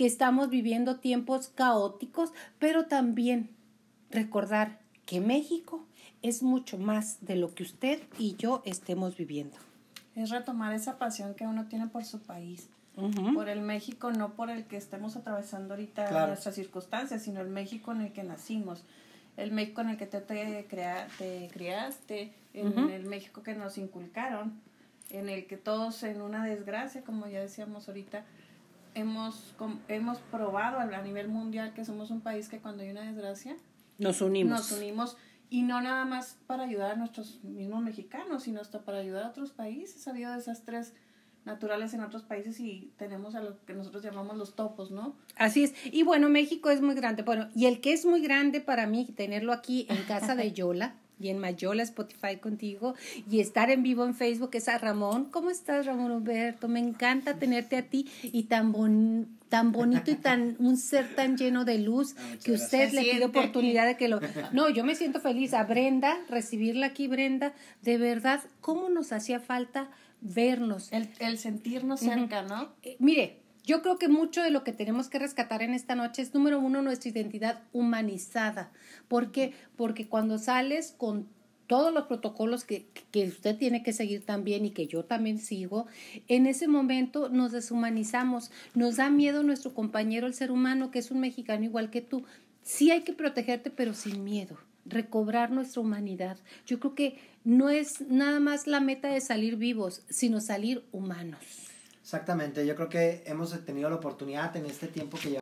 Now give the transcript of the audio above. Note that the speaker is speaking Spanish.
que estamos viviendo tiempos caóticos, pero también recordar que México es mucho más de lo que usted y yo estemos viviendo. Es retomar esa pasión que uno tiene por su país, por el México, no por el que estemos atravesando ahorita nuestras circunstancias, sino el México en el que nacimos, el México en el que te, te, te criaste, en el México que nos inculcaron, en el que todos en una desgracia, como ya decíamos ahorita, hemos, hemos probado a nivel mundial que somos un país que cuando hay una desgracia, nos unimos. Nos unimos y no nada más para ayudar a nuestros mismos mexicanos, sino hasta para ayudar a otros países. Ha habido desastres naturales en otros países y tenemos a lo que nosotros llamamos los topos, ¿no? Así es. Y bueno, México es muy grande. Bueno, y el que es muy grande para mí, tenerlo aquí en casa de Yola y en Mayola Spotify contigo y estar en vivo en Facebook es a Ramón. ¿Cómo estás, Ramón Humberto? Me encanta tenerte a ti y tan tan bonito y tan un ser tan lleno de luz ah, que usted le pide oportunidad de que lo No, yo me siento feliz a Brenda recibirla aquí Brenda, de verdad cómo nos hacía falta vernos, el, el sentirnos cerca, ¿no? Eh, mire, yo creo que mucho de lo que tenemos que rescatar en esta noche es, número uno, nuestra identidad humanizada. ¿Por qué? Porque cuando sales con todos los protocolos que, que, usted tiene que seguir también y que yo también sigo, en ese momento nos deshumanizamos, nos da miedo nuestro compañero, el ser humano, que es un mexicano igual que tú. Sí hay que protegerte, pero sin miedo, recobrar nuestra humanidad. Yo creo que no es nada más la meta de salir vivos, sino salir humanos. Exactamente, yo creo que hemos tenido la oportunidad en este tiempo que llevamos